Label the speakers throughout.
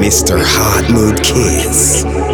Speaker 1: Mr. Hot Mood Kiss.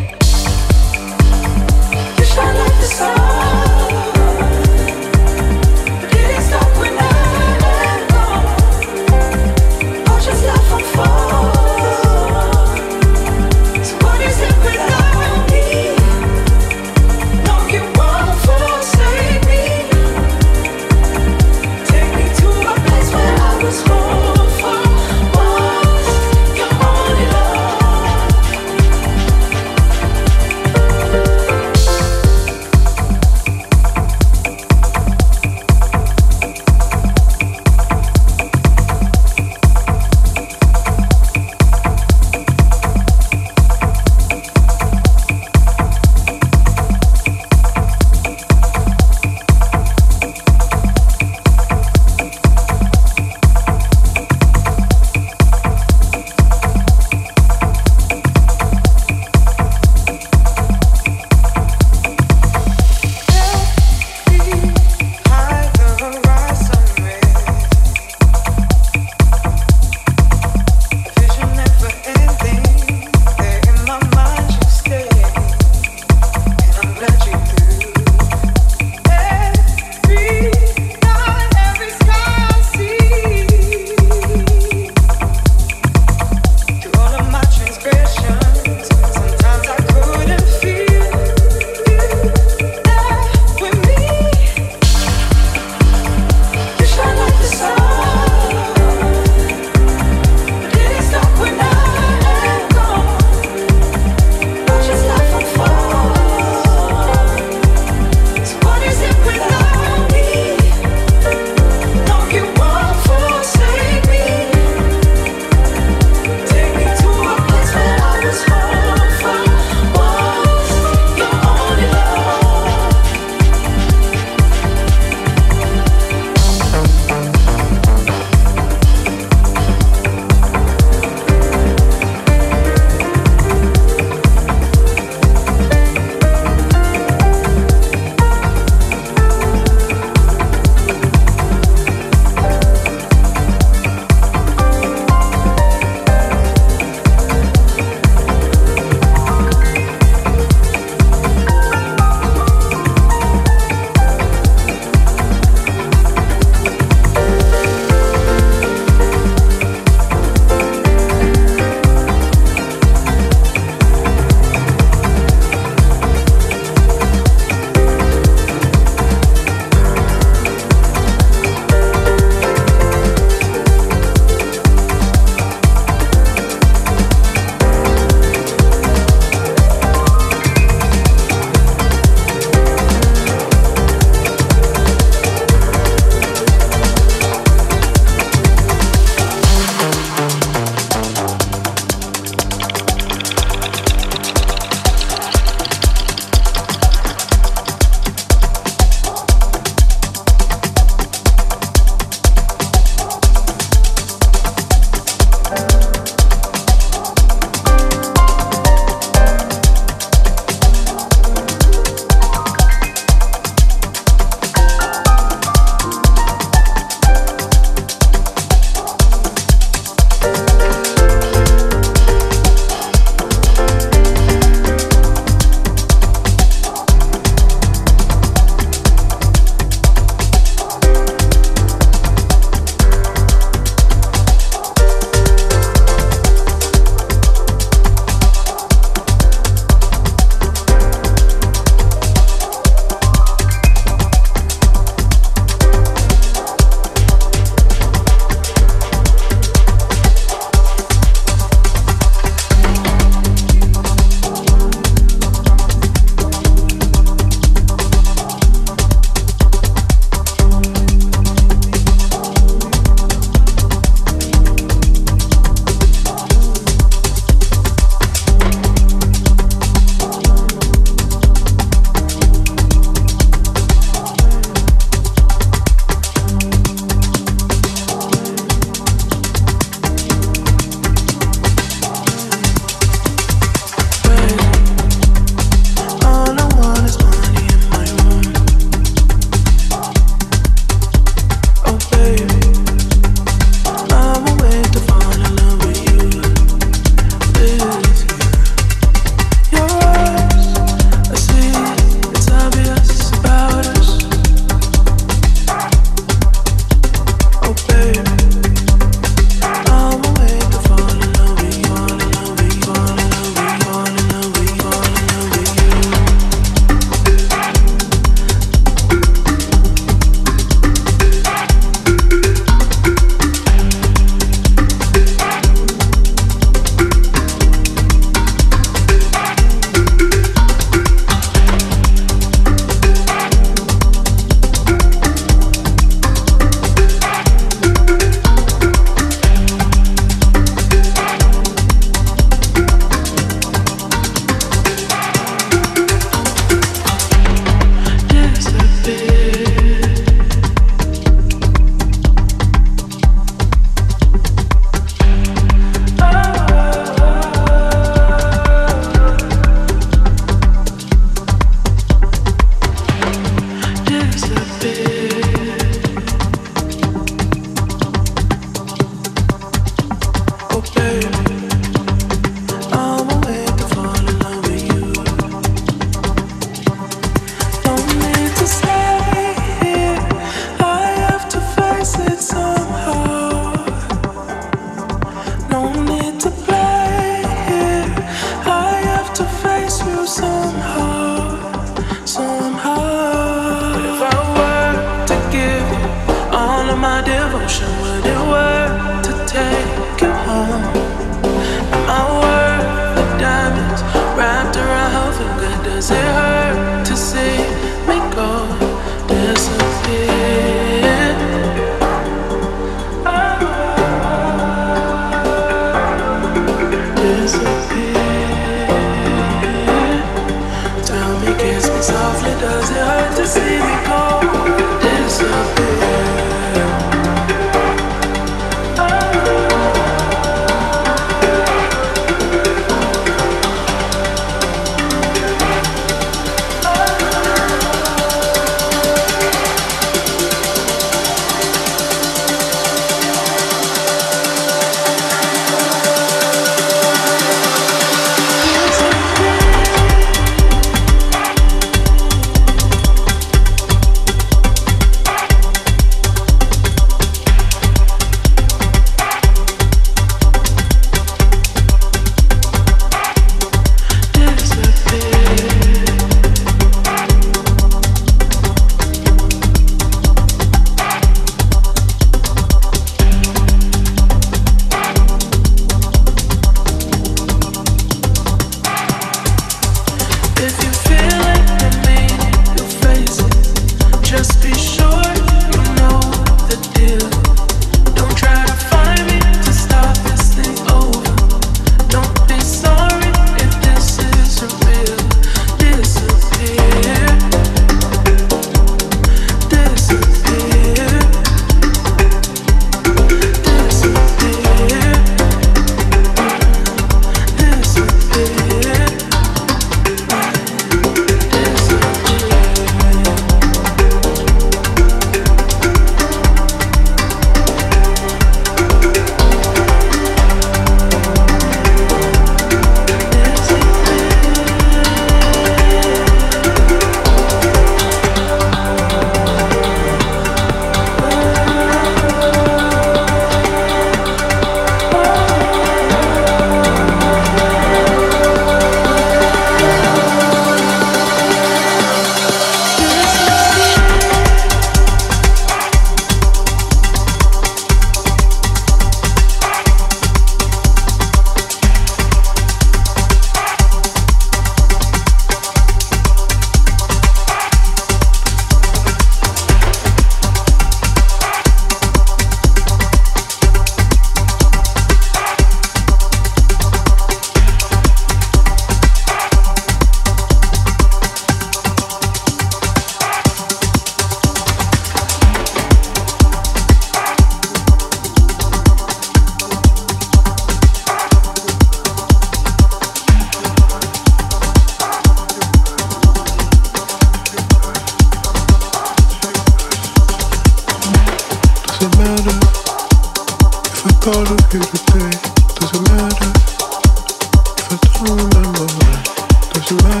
Speaker 2: to run.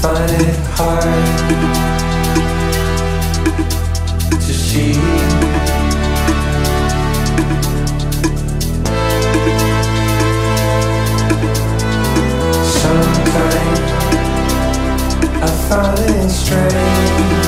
Speaker 2: find it hard to see. Sometimes I find it strange.